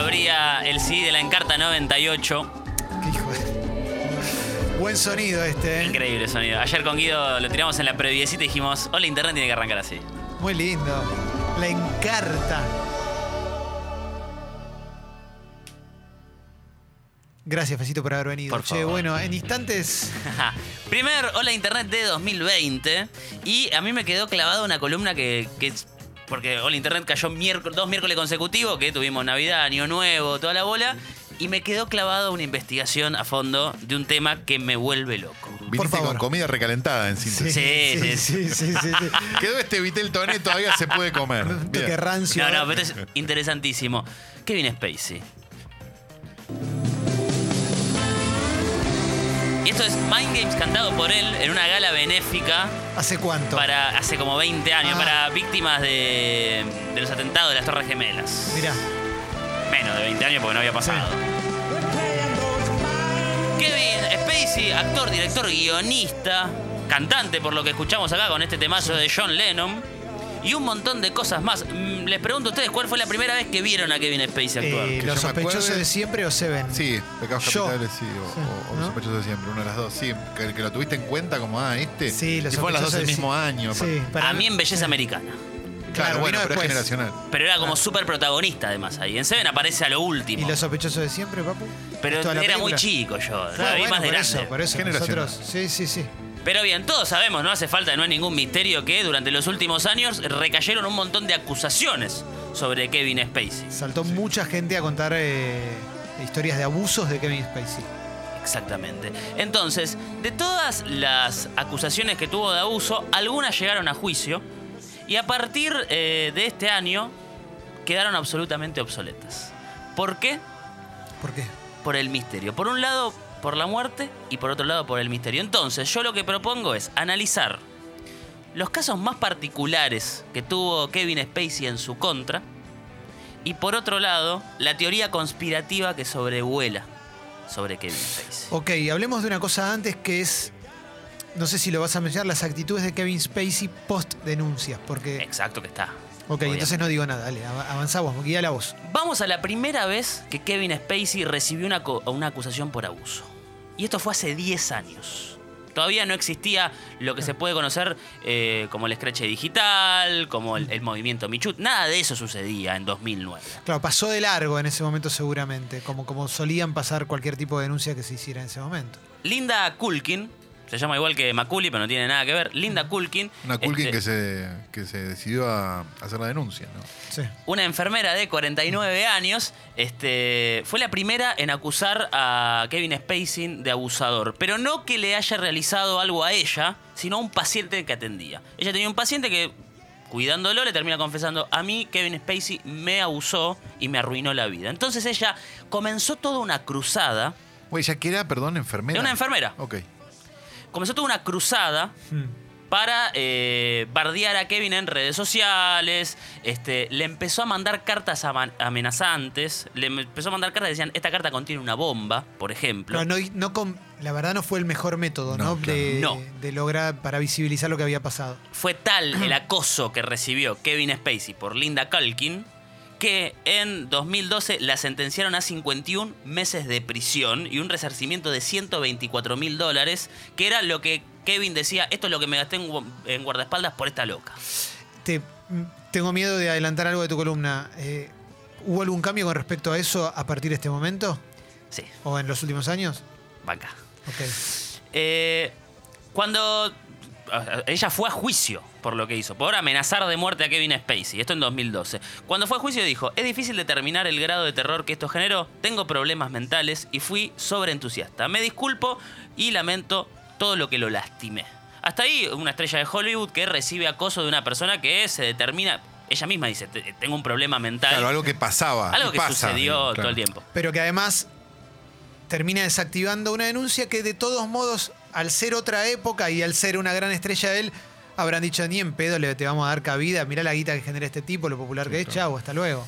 abría el CD de la Encarta 98. Qué hijo de- Buen sonido este, ¿eh? Increíble sonido. Ayer con Guido lo tiramos en la previecita y dijimos, hola, internet tiene que arrancar así. Muy lindo. La encarta. Gracias, Fecito, por haber venido. Por che, favor. bueno, en instantes. Primer Hola Internet de 2020. Y a mí me quedó clavada una columna que, porque Hola Internet cayó miércoles, dos miércoles consecutivos, que tuvimos Navidad, Año Nuevo, toda la bola. Y me quedó clavada una investigación a fondo de un tema que me vuelve loco. Viniste favor. con comida recalentada en síntesis. Sí, sí, sí, sí, sí, sí. Quedó este Vitel Toné, todavía se puede comer. Bien. rancio. No, no, pero es interesantísimo. Kevin Spacey. Esto es Mind Games cantado por él en una gala benéfica ¿Hace cuánto? para hace como 20 años, Ah. para víctimas de, de los atentados de las Torres Gemelas. Mirá. Menos de 20 años porque no había pasado. Kevin Spacey, actor, director, guionista, cantante por lo que escuchamos acá con este temazo de John Lennon y un montón de cosas más. Mm, Les pregunto a ustedes cuál fue la primera vez que vieron a Kevin Spacey actuar. Eh, los sospechosos acuerde. de siempre o Seven. Sí, Pecados Yo. Capitales, sí, o, Sí, o- o ¿no? Sospechosos de siempre, una de las dos. Sí, que, que lo tuviste en cuenta como, ah, este. Sí, los y fueron las dos el de mismo sí. año. Sí, para a mí en Belleza Americana. Claro, Claro, bueno, pero es generacional. Pero era como súper protagonista además ahí. En Seven aparece a lo último. ¿Y los sospechosos de siempre, papu? Pero era muy chico yo. Claro, la vi bueno, más de por grande. eso, por eso. Generacional. Nosotros, sí, sí, sí. Pero bien, todos sabemos, no hace falta, no es ningún misterio que durante los últimos años recayeron un montón de acusaciones sobre Kevin Spacey. Saltó mucha gente a contar eh, historias de abusos de Kevin Spacey. Exactamente. Entonces, de todas las acusaciones que tuvo de abuso, algunas llegaron a juicio y a partir eh, de este año quedaron absolutamente obsoletas. ¿Por qué? ¿Por qué? Por el misterio. Por un lado, por la muerte y por otro lado, por el misterio. Entonces, yo lo que propongo es analizar los casos más particulares que tuvo Kevin Spacey en su contra y por otro lado, la teoría conspirativa que sobrevuela sobre Kevin Spacey. Ok, hablemos de una cosa antes que es. No sé si lo vas a mencionar, las actitudes de Kevin Spacey post denuncias. Porque. Exacto que está. Ok, Obviamente. entonces no digo nada, dale, av- avanzamos, guía la voz. Vamos a la primera vez que Kevin Spacey recibió una, una acusación por abuso. Y esto fue hace 10 años. Todavía no existía lo que se puede conocer eh, como el scratch digital, como el, el movimiento Michu. Nada de eso sucedía en 2009. Claro, pasó de largo en ese momento seguramente, como, como solían pasar cualquier tipo de denuncia que se hiciera en ese momento. Linda Kulkin, se llama igual que Macaulay, pero no tiene nada que ver. Linda Kulkin. Una Kulkin este, que, se, que se decidió a hacer la denuncia, ¿no? Sí. una enfermera de 49 años, este, fue la primera en acusar a Kevin Spacey de abusador. Pero no que le haya realizado algo a ella, sino a un paciente que atendía. Ella tenía un paciente que, cuidándolo, le termina confesando, a mí Kevin Spacey me abusó y me arruinó la vida. Entonces ella comenzó toda una cruzada. Güey, ya que era, perdón, enfermera. Era una enfermera. Ok. Comenzó toda una cruzada Hmm. para eh, bardear a Kevin en redes sociales. Este, le empezó a mandar cartas amenazantes. Le empezó a mandar cartas que decían, esta carta contiene una bomba, por ejemplo. Pero no, no con- la verdad no fue el mejor método, ¿no? No, claro. De, No. de lograr para visibilizar lo que había pasado. Fue tal el acoso que recibió Kevin Spacey por Linda Culkin que en 2012 la sentenciaron a 51 meses de prisión y un resarcimiento de 124 mil dólares, que era lo que Kevin decía, esto es lo que me gasté en, gu- en guardaespaldas por esta loca. Te, mm, tengo miedo de adelantar algo de tu columna. Eh, ¿Hubo algún cambio con respecto a eso a partir de este momento? Sí, ¿O en los últimos años? banca. Ok. Eh, cuando ella fue a juicio por lo que hizo, por amenazar de muerte a Kevin Spacey, esto en 2012. Cuando fue a juicio dijo, es difícil determinar el grado de terror que esto generó, tengo problemas mentales y fui sobreentusiasta. Me disculpo y lamento todo lo que lo lastimé. Hasta ahí una estrella de Hollywood que recibe acoso de una persona que se determina, ella misma dice, "Te- tengo un problema mental. Claro, algo que pasaba. Algo que pasa, sucedió todo el tiempo. Pero que además termina desactivando una denuncia que de todos modos, al ser otra época y al ser una gran estrella de él, habrán dicho ni en pedo le te vamos a dar cabida, mirá la guita que genera este tipo, lo popular que es, chau, hasta luego.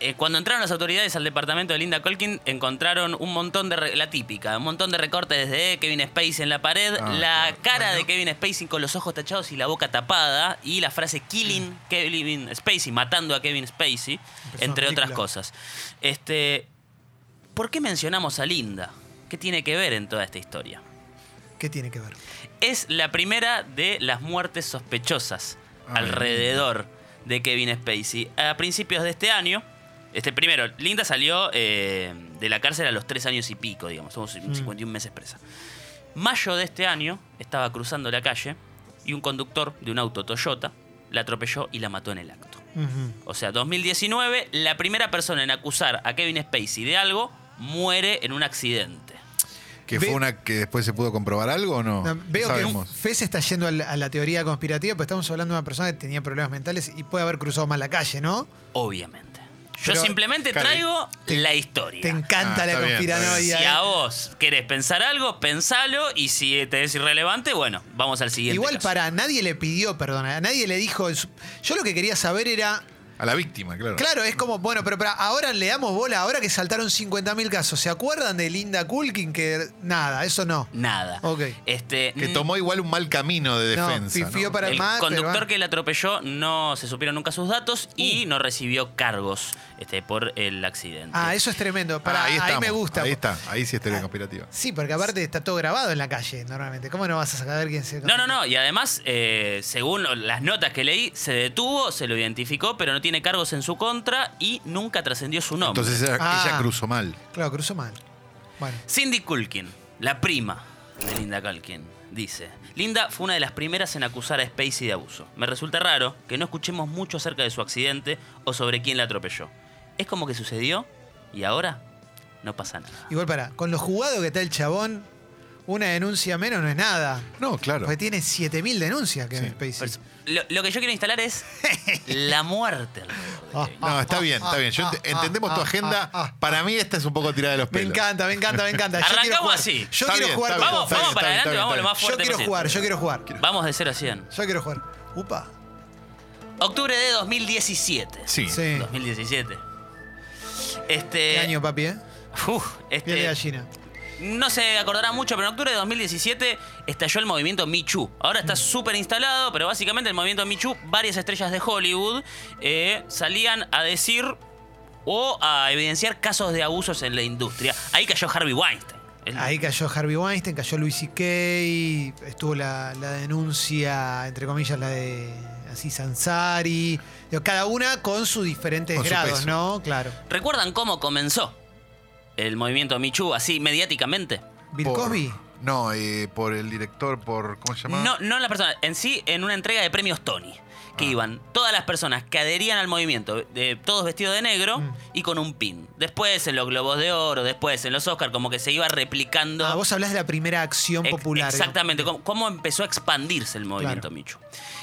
eh, cuando entraron las autoridades al departamento de Linda Colkin, encontraron un montón de. la típica, un montón de recortes desde Kevin Spacey en la pared, Ah, la claro. cara de Kevin Spacey con los ojos tachados y la boca tapada, y la frase Killing Kevin Spacey, matando a Kevin Spacey, Empezó entre otras cosas. Este. ¿Por qué mencionamos a Linda? ¿Qué tiene que ver en toda esta historia? ¿Qué tiene que ver? es la primera de las muertes sospechosas Ay, alrededor de Kevin Spacey. A principios de este año, este primero, Linda salió eh, de la cárcel a los tres años y pico, digamos, somos 51 meses presa. Mayo de este año estaba cruzando la calle y un conductor de un auto Toyota la atropelló y la mató en el acto. Ujú. O sea, 2019, la primera persona en acusar a Kevin Spacey de algo muere en un accidente. ¿Que Ve- fue una que después se pudo comprobar algo o no? No, veo Sabemos. que Fez está yendo a la, a la teoría conspirativa, pero estamos hablando de una persona que tenía problemas mentales y puede haber cruzado mal la calle, ¿no? Obviamente. Yo Pero, simplemente traigo te- la historia. Te encanta Ah, la bien, conspiranoia. Si ¿eh? a vos querés pensar algo, pensalo. Y si te es irrelevante, bueno, vamos al siguiente. Igual caso. para nadie le pidió perdón, a nadie le dijo. Yo lo que quería saber era. A la víctima, claro. Claro, es como, bueno, pero, para ahora le damos bola, ahora que saltaron 50.000 casos. ¿Se acuerdan de Linda Kulkin? Que nada, eso no. Nada. Ok. Este, Que mm, tomó igual un mal camino de No, defensa. pifió ¿no? para el más. pero conductor va. que la atropelló no se supieron nunca sus datos y no recibió cargos este, por el accidente. Ah, eso es tremendo. Pará, Ah, ahí, estamos, me gusta. Ahí está, ahí sí es teoría conspirativa. Sí, porque aparte está todo grabado en la calle normalmente. ¿Cómo no vas a saber quién se No, no, no. Y además, eh, según las notas que leí, se detuvo, se lo identificó, pero no tiene cargos en su contra y nunca trascendió su nombre. Entonces ella, Ah. ella cruzó mal. Claro, cruzó mal. Bueno. Cindy Culkin, la prima de Linda Culkin, dice: Linda fue una de las primeras en acusar a Spacey de abuso. Me resulta raro que no escuchemos mucho acerca de su accidente o sobre quién la atropelló. Es como que sucedió y ahora no pasa nada. Igual para, con lo jugado que está el chabón, una denuncia menos no es nada. No, claro. Porque tiene 7000 denuncias que Sí. Spacey. Lo, lo que yo quiero instalar es la muerte. alrededor de Kevin. No, está bien, está bien. Yo ent- entendemos tu agenda. Para mí esta es un poco tirada de los Me pelos. encanta, me encanta, me encanta. Yo Arrancamos quiero jugar. así. Yo Está quiero bien, jugar. está bien, Vamos, está vamos bien, para está adelante, bien, vamos lo más Yo fuerte quiero posible. jugar, yo quiero jugar. Vamos de 0 a 100. Yo quiero jugar. Upa. Octubre de 2017. Sí. Sí. 2017. Este. ¿Qué año, papi, eh? Uf, Piel de este, gallina. No se acordará mucho, pero en octubre de 2017 estalló el movimiento Me Too. Ahora está súper instalado, pero básicamente el movimiento Me Too, varias estrellas de Hollywood eh, salían a decir o a evidenciar casos de abusos en la industria. Ahí cayó Harvey Weinstein. El- Ahí cayó Harvey Weinstein, cayó Louis C.K., estuvo la, la denuncia, entre comillas, la de Aziz Ansari. Digo, Cada una con sus diferentes Con grados. ¿no? Claro. ¿Recuerdan cómo comenzó el movimiento Too así mediáticamente? Bill Por- Cosby. No, eh, por el director, por. ¿Cómo se llama? No, no la persona, en sí, en una entrega de premios Tony. Que Ah. iban todas las personas que adherían al movimiento, de, todos vestidos de negro Mm. y con un pin. Después en los Globos de Oro, después en los Oscars, como que se iba replicando. Ah, vos hablás de la primera acción popular. Exactamente, cómo, cómo empezó a expandirse el movimiento Claro. Michu.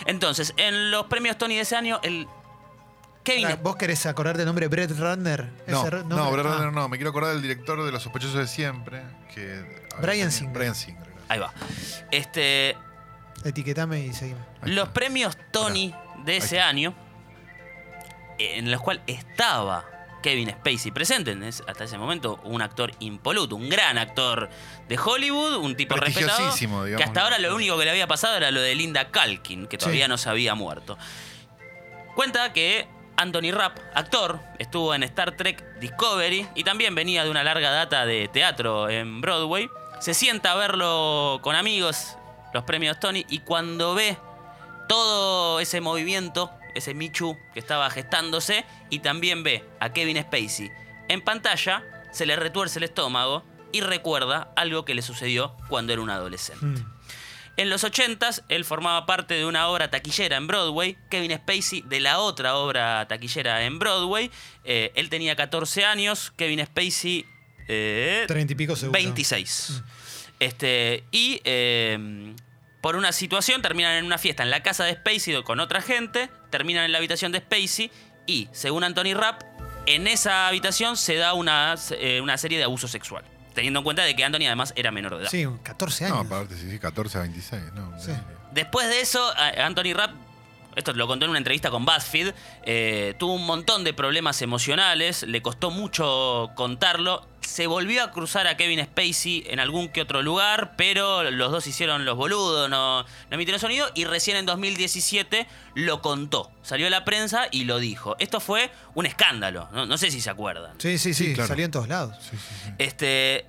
Entonces, en los premios Tony de ese año, el Kevin. ¿Vos querés acordarte el nombre de Brett Ratner? No, Ese no, nombre? Brad Ah, Runner no. Me quiero acordar del director de Los Sospechosos de Siempre. Que, Brian tenía- Singer. Brian Singer. Ahí va. Este, Etiquetame y seguime. Los premios Tony de ese año, en los cuales estaba Kevin Spacey presente, en ese- hasta ese momento un actor impoluto, un gran actor de Hollywood, un tipo respetado, Prestigiosísimo, que digamos. hasta ahora lo único que le había pasado era lo de Linda Kalkin, que todavía Sí. no se había muerto. Cuenta que Anthony Rapp, actor, estuvo en Star Trek Discovery y también venía de una larga data de teatro en Broadway. Se sienta a verlo con amigos, los premios Tony, y cuando ve todo ese movimiento, ese Michu que estaba gestándose, y también ve a Kevin Spacey en pantalla, se le retuerce el estómago y recuerda algo que le sucedió cuando era un adolescente. Mm. En los 80s, él formaba parte de una obra taquillera en Broadway, Kevin Spacey de la otra obra taquillera en Broadway. Eh, él tenía 14 años, Kevin Spacey... eh, Treinta y pico seguro. 26. Este, y eh, por una situación terminan en una fiesta en la casa de Spacey con otra gente, terminan en la habitación de Spacey y, según Anthony Rapp, en esa habitación se da una, eh, una serie de abuso sexual. Teniendo en cuenta de que Anthony además era menor de edad. Sí, 14 No, años. aparte, sí, sí, 14 a 26. No, Sí. Después de eso, a- Anthony Rapp esto lo contó en una entrevista con BuzzFeed, eh, tuvo un montón de problemas emocionales, le costó mucho contarlo. Se volvió a cruzar a Kevin Spacey en algún que otro lugar, pero los dos hicieron los boludos, no, no emitieron sonido y recién en 2017 lo contó. Salió a la prensa y lo dijo. Esto fue un escándalo, no, no sé si se acuerdan. Sí, sí, sí, Sí, claro. salió en todos lados. Este,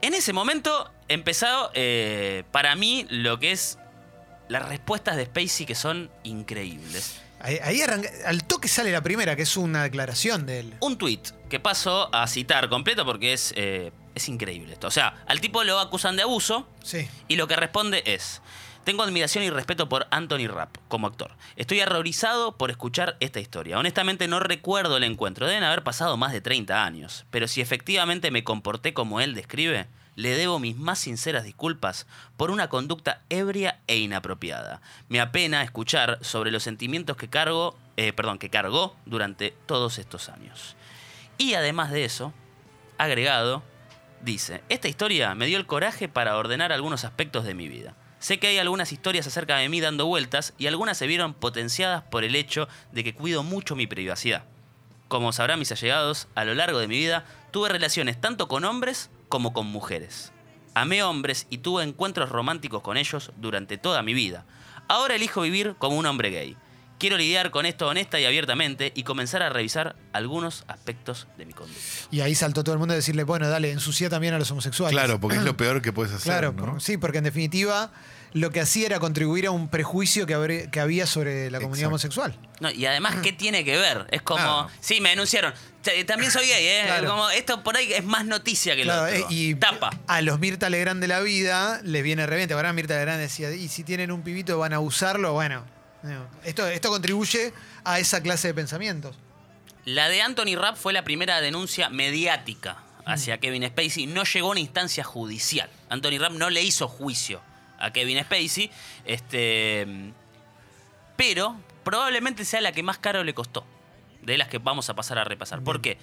en ese momento empezó eh, para mí lo que es las respuestas de Spacey que son increíbles. Ahí, ahí arranca- al toque sale la primera, que es una declaración de él. Un tweet que paso a citar completo porque es, eh, es increíble esto. O sea, al tipo lo acusan de abuso Sí. y lo que responde es... Tengo admiración y respeto por Anthony Rapp como actor. Estoy horrorizado por escuchar esta historia. Honestamente no recuerdo el encuentro. Deben haber pasado más de 30 años. Pero si efectivamente me comporté como él describe, le debo mis más sinceras disculpas por una conducta ebria e inapropiada. Me apena escuchar sobre los sentimientos que cargo, eh, perdón, que cargó durante todos estos años. Y además de eso, agregado, dice, esta historia me dio el coraje para ordenar algunos aspectos de mi vida. Sé que hay algunas historias acerca de mí dando vueltas y algunas se vieron potenciadas por el hecho de que cuido mucho mi privacidad. Como sabrán mis allegados, a lo largo de mi vida tuve relaciones tanto con hombres como con mujeres. Amé hombres y tuve encuentros románticos con ellos durante toda mi vida. Ahora elijo vivir como un hombre gay. Quiero lidiar con esto honesta y abiertamente y comenzar a revisar algunos aspectos de mi conducta. Y ahí saltó todo el mundo a decirle, bueno, dale, ensucia también a los homosexuales. Claro, porque es lo peor que puedes hacer. Claro, ¿no? por- sí, porque en definitiva lo que hacía era contribuir a un prejuicio que, habré- que había sobre la comunidad Exacto. homosexual. No, y además, ¿qué tiene que ver? Es como, Claro. sí, me denunciaron. También soy gay, ¿eh? Claro. Como, esto por ahí es más noticia que Claro, lo eh, otro. y Tapa. a los Mirta Legrand de la vida les viene reviente. Ahora Mirta Legrand decía, y si tienen un pibito van a usarlo, bueno. no. Esto, esto contribuye a esa clase de pensamientos. La de Anthony Rapp fue la primera denuncia mediática hacia Kevin Spacey. No llegó a una instancia judicial. Anthony Rapp no le hizo juicio a Kevin Spacey. Este, pero probablemente sea la que más caro le costó. De las que vamos a pasar a repasar. ¿Por qué?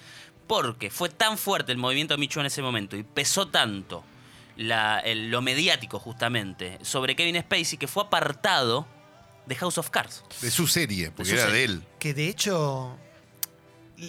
Porque fue tan fuerte el movimiento Michu en ese momento y pesó tanto la- el- lo mediático justamente sobre Kevin Spacey que fue apartado de House of Cards. De su serie, porque De su era serie. de él. Que de hecho,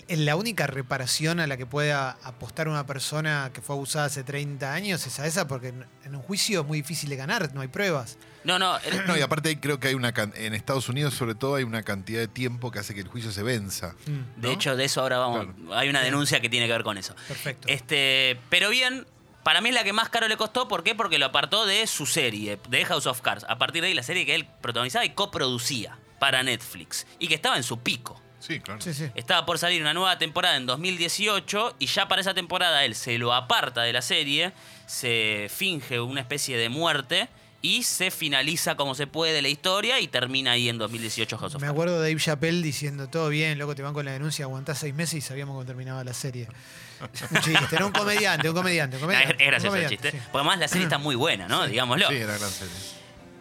la única reparación a la que pueda apostar una persona que fue abusada hace 30 años es a esa, porque en- un juicio es muy difícil de ganar, no hay pruebas. No, no, el- No, y aparte creo que hay una en Estados Unidos sobre todo hay una cantidad de tiempo que hace que el juicio se venza. Mm, De ¿no? hecho, de eso ahora vamos. Hay una denuncia que tiene que ver con eso. Perfecto. Este, pero bien, para mí es la que más caro le costó. ¿Por qué? Porque lo apartó de su serie, de House of Cards. A partir de ahí, la serie que él protagonizaba y coproducía para Netflix. Y que estaba en su pico. Sí, claro. Sí, sí. Estaba por salir una nueva temporada en 2018 y ya para esa temporada él se lo aparta de la serie, se finge una especie de muerte y se finaliza como se puede la historia y termina ahí en 2018 House of Me acuerdo de Dave Chappelle diciendo, todo bien, loco, te van con la denuncia, aguantás seis meses y sabíamos cómo terminaba la serie. Un chiste, era un comediante, un comediante, un comediante. es, es gracioso un el comediante, chiste. sí. Porque además la serie está muy buena, ¿no? Digámoslo. Sí, era gran serie.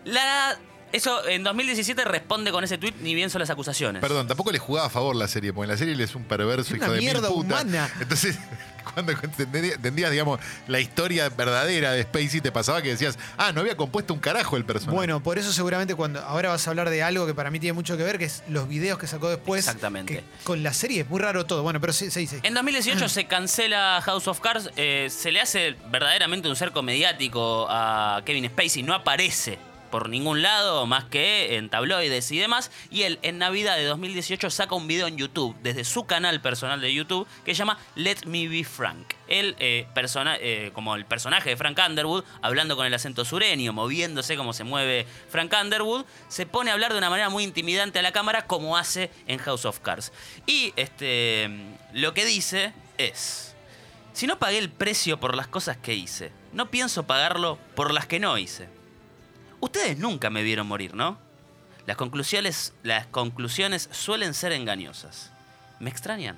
La, eso en 2017 responde con ese tweet ni bien son las acusaciones. Perdón, tampoco le jugaba a favor la serie, porque en la serie él es un perverso Es hijo una de mil mierda putas. humana. Entonces, cuando entendí- entendías, digamos, la historia verdadera de Spacey, te pasaba que decías, ah, no había compuesto un carajo el personaje. Bueno, por eso seguramente cuando ahora vas a hablar de algo que para mí tiene mucho que ver, que es los videos que sacó después. Exactamente. que con la serie es muy raro todo. Bueno, pero sí, se dice. En 2018 se cancela House of Cards, eh, se le hace verdaderamente un cerco mediático a Kevin Spacey, no aparece por ningún lado más que en tabloides y demás, y él en Navidad de 2018 saca un video en YouTube, desde su canal personal de YouTube, que se llama Let Me Be Frank. Él, eh, persona- eh, como el personaje de Frank Underwood, hablando con el acento sureño, moviéndose como se mueve Frank Underwood, se pone a hablar de una manera muy intimidante a la cámara como hace en House of Cards. Y este, lo que dice es... Si no pagué el precio por las cosas que hice, no pienso pagarlo por las que no hice. Ustedes nunca me vieron morir, ¿no? Las conclusiones, las conclusiones suelen ser engañosas. ¿Me extrañan?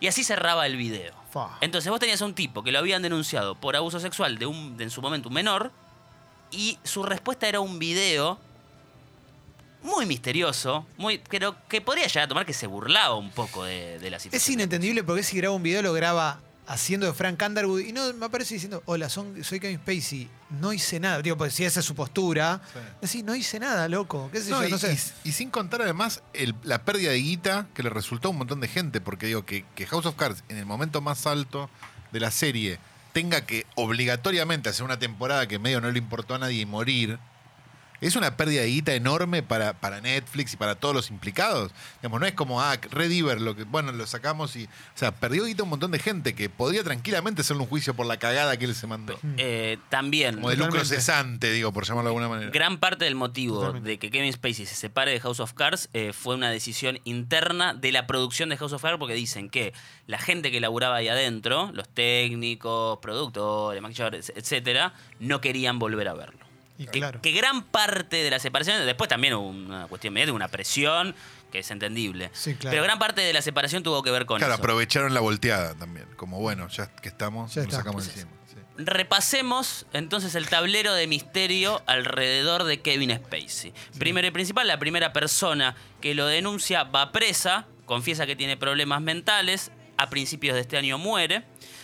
Y así cerraba el video. Entonces vos tenías a un tipo que lo habían denunciado por abuso sexual de, un, de en su momento un menor y su respuesta era un video muy misterioso, muy, pero que podría llegar a tomar que se burlaba un poco de, de la situación. Es inentendible porque si graba un video lo graba haciendo de Frank Underwood y no me aparece diciendo, hola, son- soy Kevin Spacey, no hice nada. Digo, pues si esa es su postura, Sí. decís, no hice nada, loco. ¿Qué sé No, yo? y, No sé. y- y sin contar además el- la pérdida de guita que le resultó a un montón de gente, porque digo que, que House of Cards en el momento más alto de la serie tenga que obligatoriamente hacer una temporada que medio no le importó a nadie y morir, es una pérdida de guita enorme para, para Netflix y para todos los implicados. Digamos, no es como, ah, Red lo que, bueno, lo sacamos y. O sea, perdió guita un montón de gente que podría tranquilamente hacerle un juicio por la cagada que él se mandó. Eh, también, Como de lucro cesante, digo, por llamarlo de alguna manera. gran parte del motivo Totalmente. de que Kevin Spacey se separe de House of Cards eh, fue una decisión interna de la producción de House of Cards porque dicen que la gente que laburaba ahí adentro, los técnicos, productores, maquilladores, etcétera, no querían volver a verlo. Y Que- claro. Que, gran parte de la separación, después también hubo una cuestión media, una presión, que es entendible. Sí, claro. Pero gran parte de la separación tuvo que ver con Claro, eso. aprovecharon la volteada también. Como bueno, ya que estamos, Ya nos sacamos encima. sí. Repasemos entonces el tablero de misterio alrededor de Kevin Spacey. Primero y principal, la primera persona que lo denuncia va presa, confiesa que tiene problemas mentales, a principios de este año muere.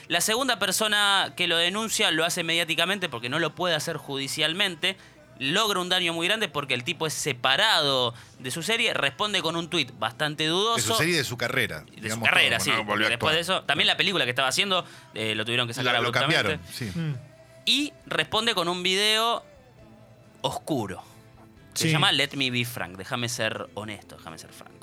La segunda persona que lo denuncia lo hace mediáticamente porque no lo puede hacer judicialmente. Logra un daño muy grande porque el tipo es separado de su serie, responde con un tuit bastante dudoso De su serie y de su carrera. de su carrera, todo, sí. bueno, a Después de eso, también la película que estaba haciendo eh, lo tuvieron que sacar La- lo abruptamente. cambiaron, sí. Mm. Y responde con un video oscuro. Se Sí. llama Let Me Be Frank. Déjame ser honesto, déjame ser franco.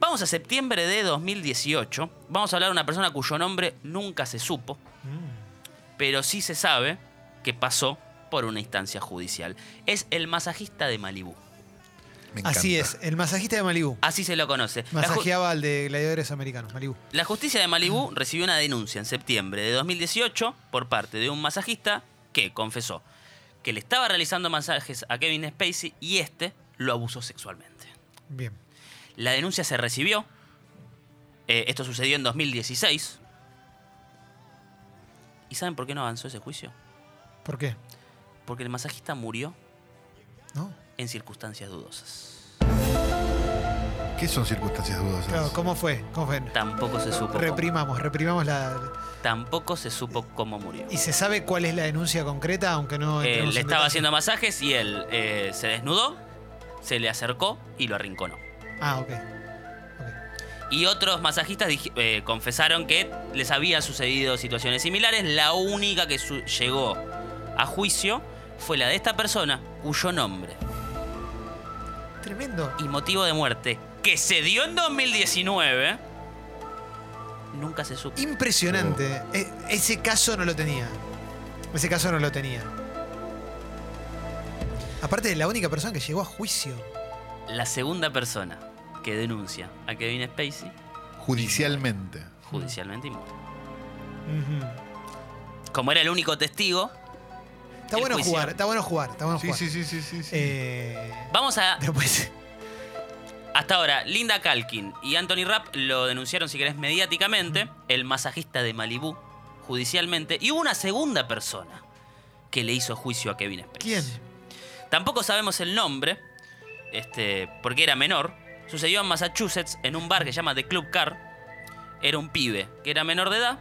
Vamos a septiembre de 2018. Vamos a hablar de una persona cuyo nombre nunca se supo, Mm. pero sí se sabe que pasó por una instancia judicial. Es el masajista de Malibú. Así es, el masajista de Malibú. Así se lo conoce. Masajeaba al de gladiadores americanos, Malibú. La justicia de Malibú recibió una denuncia en septiembre de 2018 por parte de un masajista que confesó que le estaba realizando masajes a Kevin Spacey y este lo abusó sexualmente. Bien. La denuncia se recibió. eh, esto sucedió en 2016. ¿Y saben por qué no avanzó ese juicio? ¿Por qué? Porque el masajista murió ¿No? en circunstancias dudosas. ¿Qué son circunstancias dudosas? Claro, ¿cómo fue? ¿Cómo fue? Tampoco se supo. cómo- Reprimamos, reprimamos la. tampoco se supo cómo murió. ¿Y se sabe cuál es la denuncia concreta, aunque no Eh, le estaba detalle? haciendo masajes y él eh, se desnudó, se le acercó y lo arrinconó. Ah, ok. Y otros masajistas eh, confesaron que les había sucedido situaciones similares. La única que llegó a juicio fue la de esta persona, cuyo nombre Tremendo. y motivo de muerte, que se dio en 2019, nunca se supo. Impresionante. E- ese caso no lo tenía. Ese caso no lo tenía. Aparte de la única persona que llegó a juicio. La segunda persona que denuncia a Kevin Spacey Judicialmente. judicialmente y muere. Como era el único testigo, Está bueno juicio. jugar, está bueno jugar, está bueno Sí, jugar. sí, sí, sí, sí. sí. Eh, vamos a después. Hasta ahora, Linda Kalkin y Anthony Rapp lo denunciaron, si querés, mediáticamente, el masajista de Malibú, judicialmente, y hubo una segunda persona que le hizo juicio a Kevin Spacey. ¿Quién? Tampoco sabemos el nombre, este, porque era menor. Sucedió en Massachusetts, en un bar que se llama The Club Car. Era un pibe que era menor de edad,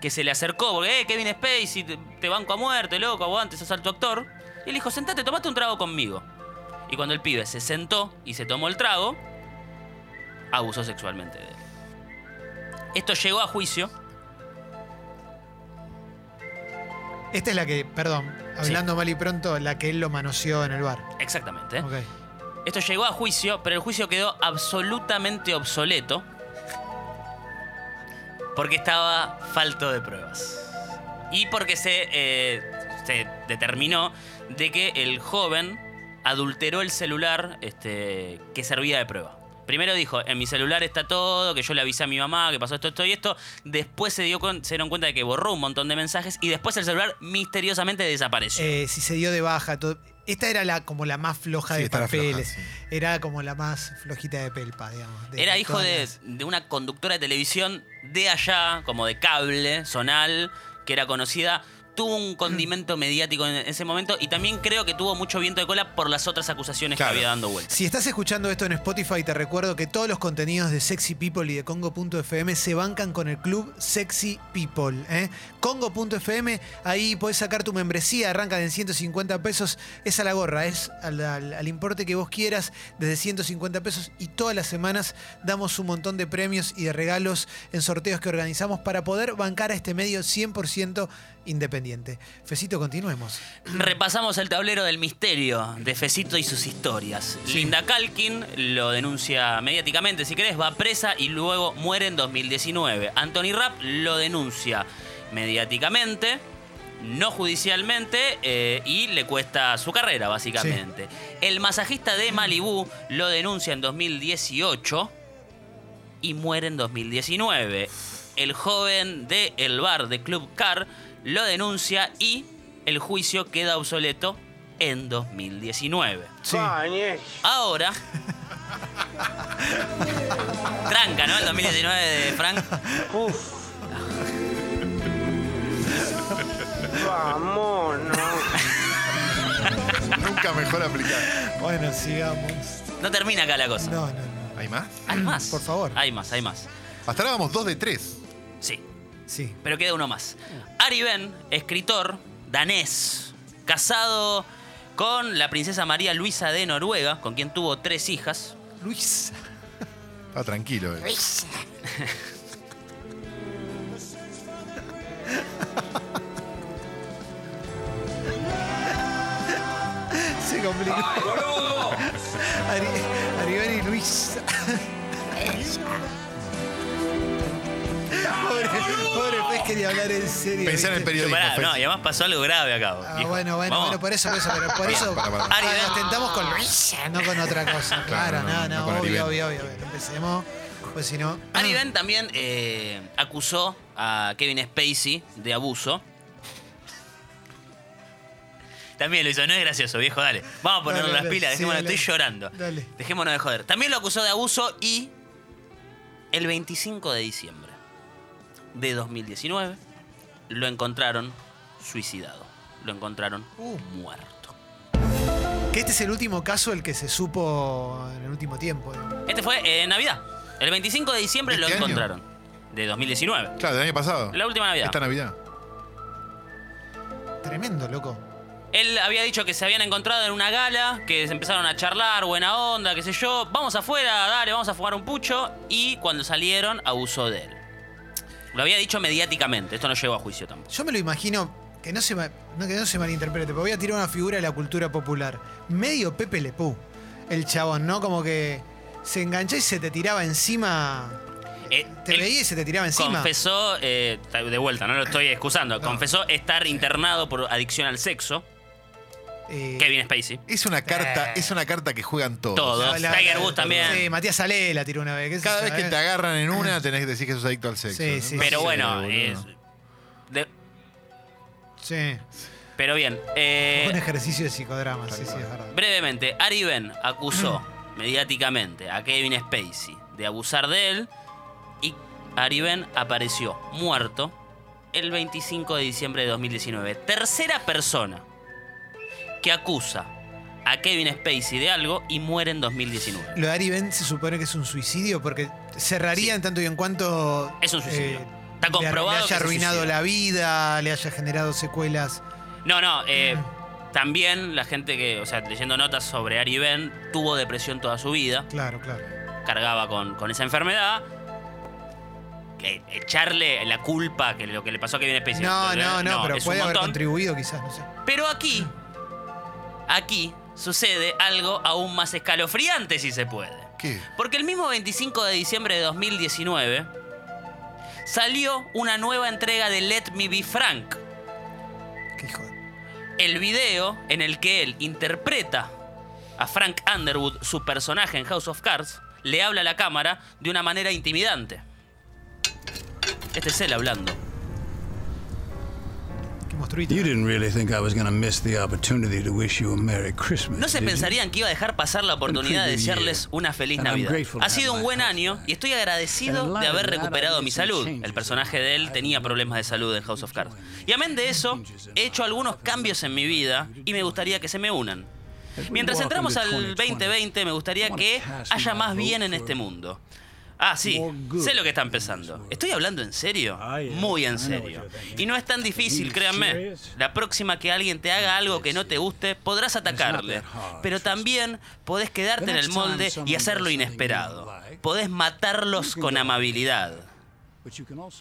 que se le acercó, porque, eh, Kevin Spacey, te, banco a muerte, loco, aguante, sos alto actor. Y él dijo, sentate, tomate un trago conmigo. Y cuando el pibe se sentó y se tomó el trago, abusó sexualmente de él. Esto llegó a juicio. Esta es la que, perdón, hablando mal y pronto, la que él lo manoseó en el bar. Exactamente. Ok. Esto llegó a juicio, pero el juicio quedó absolutamente obsoleto porque estaba falto de pruebas. Y porque se, eh, se determinó de que el joven adulteró el celular este, que servía de prueba. Primero dijo, en mi celular está todo, que yo le avisé a mi mamá que pasó esto, esto y esto. Después se, dio con- se dieron cuenta de que borró un montón de mensajes y después el celular misteriosamente desapareció. Eh, si se dio de baja, todo. Esta era la, como la más floja Sí, de floja, papeles. sí. Era como la más flojita de pelpa, digamos. de Era hijo de, las- de una conductora de televisión de allá, como de cable, zonal, que era conocida tuvo un condimento mediático en ese momento y también creo que tuvo mucho viento de cola por las otras acusaciones Claro. que había dando vueltas. Si estás escuchando esto en Spotify, te recuerdo que todos los contenidos de Sexy People y de Congo.fm se bancan con el club Sexy People. ¿eh? Congo.fm, ahí podés sacar tu membresía, arranca en 150 pesos. Es a la gorra, es al, al- al importe que vos quieras, desde 150 pesos. Y todas las semanas damos un montón de premios y de regalos en sorteos que organizamos para poder bancar a este medio 100% independiente. Fecito, continuemos. Repasamos el tablero del misterio de Fecito y sus historias. Linda Kalkin lo denuncia mediáticamente, si querés, va presa y luego muere en 2019. Anthony Rapp lo denuncia mediáticamente, no judicialmente, eh, y le cuesta su carrera, básicamente. El masajista de Malibú lo denuncia en 2018 y muere en 2019. El joven de El Bar de Club Car lo denuncia y el juicio queda obsoleto en 2019. Sí. Ahora. Tranca, ¿no? El 2019 de Frank. Nunca mejor aplicado. Bueno, sigamos. No termina acá la cosa. No, no, no. ¿Hay más? Hay más. Por favor. Hay más, hay más. Hasta ahora vamos dos de tres. Sí. Sí. Pero queda uno más. Ari Ben, escritor danés, casado con la princesa María Luisa de Noruega, con quien tuvo tres hijas. Luis. Está tranquilo. eh. Se complicó. Ari, Aribel y Luis. Pobre, pobre pez quería hablar en serio. Pensá en el ¿viste? periodismo. Pará, no, y además pasó algo grave acá. Ah, viejo. bueno, bueno, Vamos. bueno, por eso, por eso, pero por eso para, para. Ari, ah, ven. nos tentamos con Luis, no con otra cosa. Claro, Claro, no, no, no, con obvio, Aribel. obvio, obvio. Empecemos, pues si no. Ari Ben también eh, acusó a Kevin Spacey de abuso. También lo hizo, no es gracioso, viejo, dale. Vamos a ponerle Dale, las dale, pilas, sí, dejémonos, dale. estoy llorando. Dale. Dejémonos de joder. También lo acusó de abuso y el 25 de diciembre de 2019 lo encontraron suicidado. Lo encontraron Uh. muerto. Que este es el último caso el que se supo en el último tiempo. Este fue en Navidad. El 25 de diciembre ¿De lo este año? encontraron. De 2019. Claro, del año pasado. La última Navidad. Esta Navidad. Tremendo, loco. Él había dicho que se habían encontrado en una gala, que se empezaron a charlar, buena onda, qué sé yo. Vamos afuera, dale, vamos a fumar un pucho. Y cuando salieron, abusó de él. Lo había dicho mediáticamente, esto no llegó a juicio tampoco. Yo me lo imagino, que no se, ma- no, que no se malinterprete, pero voy a tirar una figura de la cultura popular. Medio Pepe Lepú, el chabón, ¿no? Como que se enganchó y se te tiraba encima. Eh, Te él veía y se te tiraba encima. Confesó, eh, de vuelta, no lo estoy excusando, confesó estar internado por adicción al sexo. Eh, Kevin Spacey. Es una carta, Eh. es una carta que juegan todos. Todos. la- Tiger Woods también. Sí, Matías Salé la tiró una vez. ¿qué sé Cada yo, vez que eh? te agarran en una, tenés que decir que sos adicto al sexo. Sí, ¿no? sí, Pero sí, bueno, boludo. es- de- Sí, pero bien. eh, un ejercicio de psicodrama, sí, sí, es verdad. Brevemente, Ari Ben acusó mediáticamente a Kevin Spacey de abusar de él y Ari Ben apareció muerto el 25 de diciembre de 2019. Tercera persona que acusa a Kevin Spacey de algo y muere en 2019. Lo de Ari Ben se supone que es un suicidio porque cerraría en tanto y en cuanto. Es un suicidio. Está le- comprobado Le que haya arruinado la vida, le haya generado secuelas. No, no, eh, también la gente que, o sea, leyendo notas sobre Ari Ben, tuvo depresión toda su vida. Claro, claro. cargaba con, con esa enfermedad. Que echarle la culpa que lo que le pasó a Kevin Spacey. No, eh, no, no, pero es un puede haber contribuido quizás, no sé. Pero aquí, aquí sucede algo aún más escalofriante si se puede. ¿Qué? Porque el mismo 25 de diciembre de 2019 salió una nueva entrega de Let Me Be Frank. Qué hijo de... El video en el que él interpreta a Frank Underwood, su personaje en House of Cards, le habla a la cámara de una manera intimidante. Este es él hablando. No se pensarían que iba a dejar pasar la oportunidad de desearles una feliz Navidad. Ha sido un buen año y estoy agradecido de haber recuperado mi salud. El personaje de él tenía problemas de salud en House of Cards. Y amén de eso, he hecho algunos cambios en mi vida y me gustaría que se me unan. Mientras entramos al 2020, me gustaría que haya más bien en este mundo. Ah, sí, sé lo que está empezando. ¿Estoy hablando en serio? Muy en serio. Y no es tan difícil, créanme. La próxima que alguien te haga algo que no te guste, podrás atacarle. Pero también podés quedarte en el molde y hacer lo inesperado. Podés matarlos con amabilidad.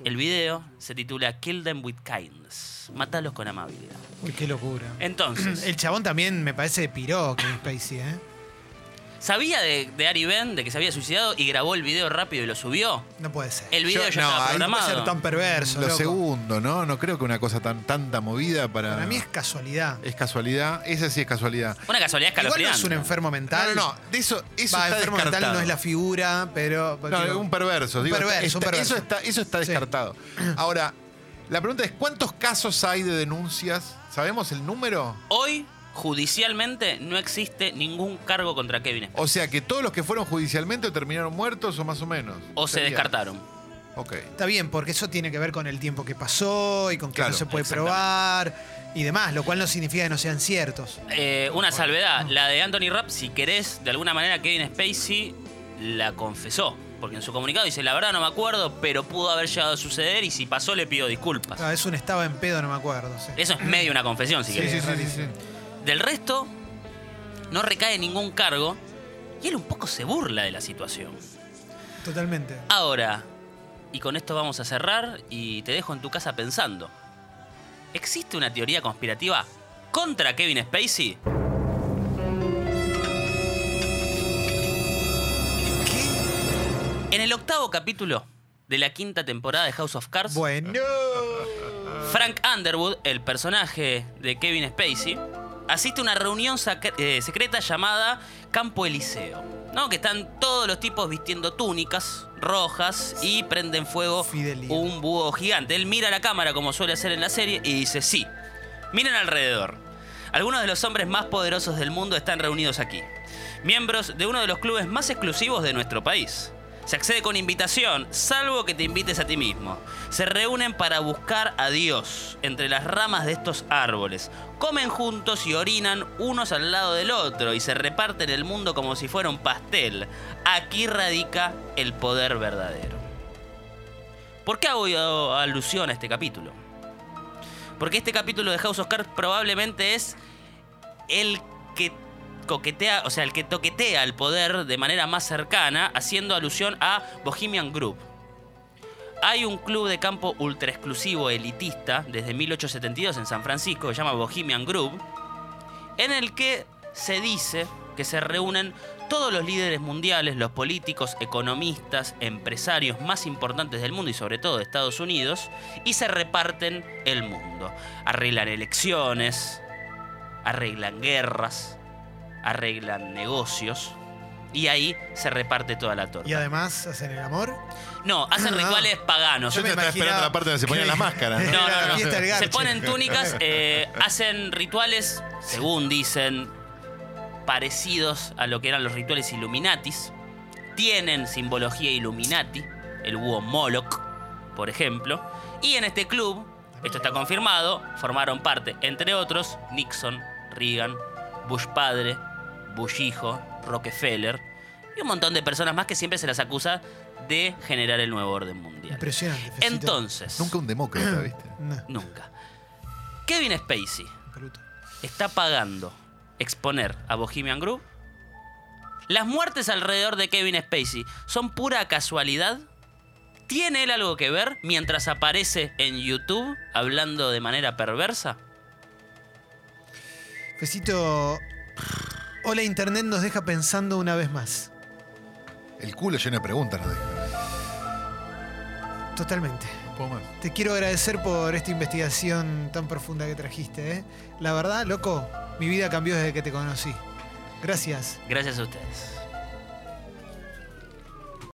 El video se titula Kill Them With Kindness. Mátalos con amabilidad. Uy, qué locura. Entonces, El chabón también me parece piró Kevin Spacey, ¿eh? ¿Sabía de, de Ari Ben de que se había suicidado y grabó el video rápido y lo subió? No puede ser. El video Yo- ya no, estaba ahí no puede ser tan perverso, Lo loco. segundo, ¿no? No creo que una cosa tan tanta movida para. Para mí es casualidad. Es casualidad. Esa sí es casualidad. Una casualidad Igual no escalofriante. es un enfermo mental. No, no, no. De eso, eso Va, está enfermo descartado. mental no es la figura, pero. No, digo, un perverso. un digo, perverso, está- un perverso. Eso está, eso está Sí. descartado. Ahora, la pregunta es: ¿cuántos casos hay de denuncias? ¿Sabemos el número? Hoy, judicialmente, no existe ningún cargo contra Kevin Spacey. O sea que todos los que fueron judicialmente terminaron muertos o más o menos. O se Sería. descartaron. Ok. Está bien, porque eso tiene que ver con el tiempo que pasó y con que Claro, no se puede probar y demás, lo cual no significa que no sean ciertos. Eh, una salvedad, la de Anthony Rapp, si querés, de alguna manera Kevin Spacey la confesó. Porque en su comunicado dice, la verdad no me acuerdo, pero pudo haber llegado a suceder y si pasó le pido disculpas. Ah, es un estaba en pedo, no me acuerdo. sí. Eso es medio una confesión, si Sí, querés. sí, sí, sí, sí. Del resto, no recae ningún cargo y él un poco se burla de la situación. Totalmente. Ahora, y con esto vamos a cerrar y te dejo en tu casa pensando. ¿Existe una teoría conspirativa contra Kevin Spacey? En el octavo capítulo de la quinta temporada de House of Cards, Bueno. Frank Underwood, el personaje de Kevin Spacey, asiste a una reunión eh, secreta llamada Campo Eliseo. ¿no? Que están todos los tipos vistiendo túnicas rojas y prenden fuego Fidelidad. un búho gigante. Él mira a la cámara como suele hacer en la serie y dice, sí, miren alrededor. Algunos de los hombres más poderosos del mundo están reunidos aquí. Miembros de uno de los clubes más exclusivos de nuestro país. Se accede con invitación, salvo que te invites a ti mismo. Se reúnen para buscar a Dios entre las ramas de estos árboles. Comen juntos y orinan unos al lado del otro y se reparten el mundo como si fuera un pastel. Aquí radica el poder verdadero. ¿Por qué hago alusión a este capítulo? Porque este capítulo de House of Cards probablemente es el que coquetea, o sea, el que toquetea el poder de manera más cercana, haciendo alusión a Bohemian Group. Hay un club de campo ultra exclusivo elitista desde 1872 en San Francisco que se llama Bohemian Group, en el que se dice que se reúnen todos los líderes mundiales, los políticos, economistas, empresarios más importantes del mundo y sobre todo de Estados Unidos, y se reparten el mundo. Arreglan elecciones, arreglan guerras, arreglan negocios, y ahí se reparte toda la torta. Y además hacen el amor. No, hacen Ah. rituales paganos. Yo te estaba esperando la parte donde se ponían que- las máscaras, ¿no? No, no, Se ponen túnicas, eh, hacen rituales, según dicen, parecidos a lo que eran los rituales Illuminatis. Tienen simbología Illuminati, el búho Moloch, por ejemplo. Y en este club, esto está confirmado, formaron parte, entre otros, Nixon, Reagan, Bush padre, Bush hijo, Rockefeller y un montón de personas más que siempre se las acusa de generar el nuevo orden mundial. Impresionante. Fecito. Entonces, Nunca un demócrata, ¿viste? No, Nunca. Kevin Spacey bruto. está pagando exponer a Bohemian Group. Las muertes alrededor de Kevin Spacey son pura casualidad. ¿Tiene él algo que ver mientras aparece en YouTube hablando de manera perversa? Fecito. Hola Internet nos deja pensando una vez más. El culo lleno de preguntas, no deja. Totalmente. No puedo más. Te quiero agradecer por esta investigación tan profunda que trajiste, ¿eh? La verdad, loco, mi vida cambió desde que te conocí. Gracias. Gracias a ustedes.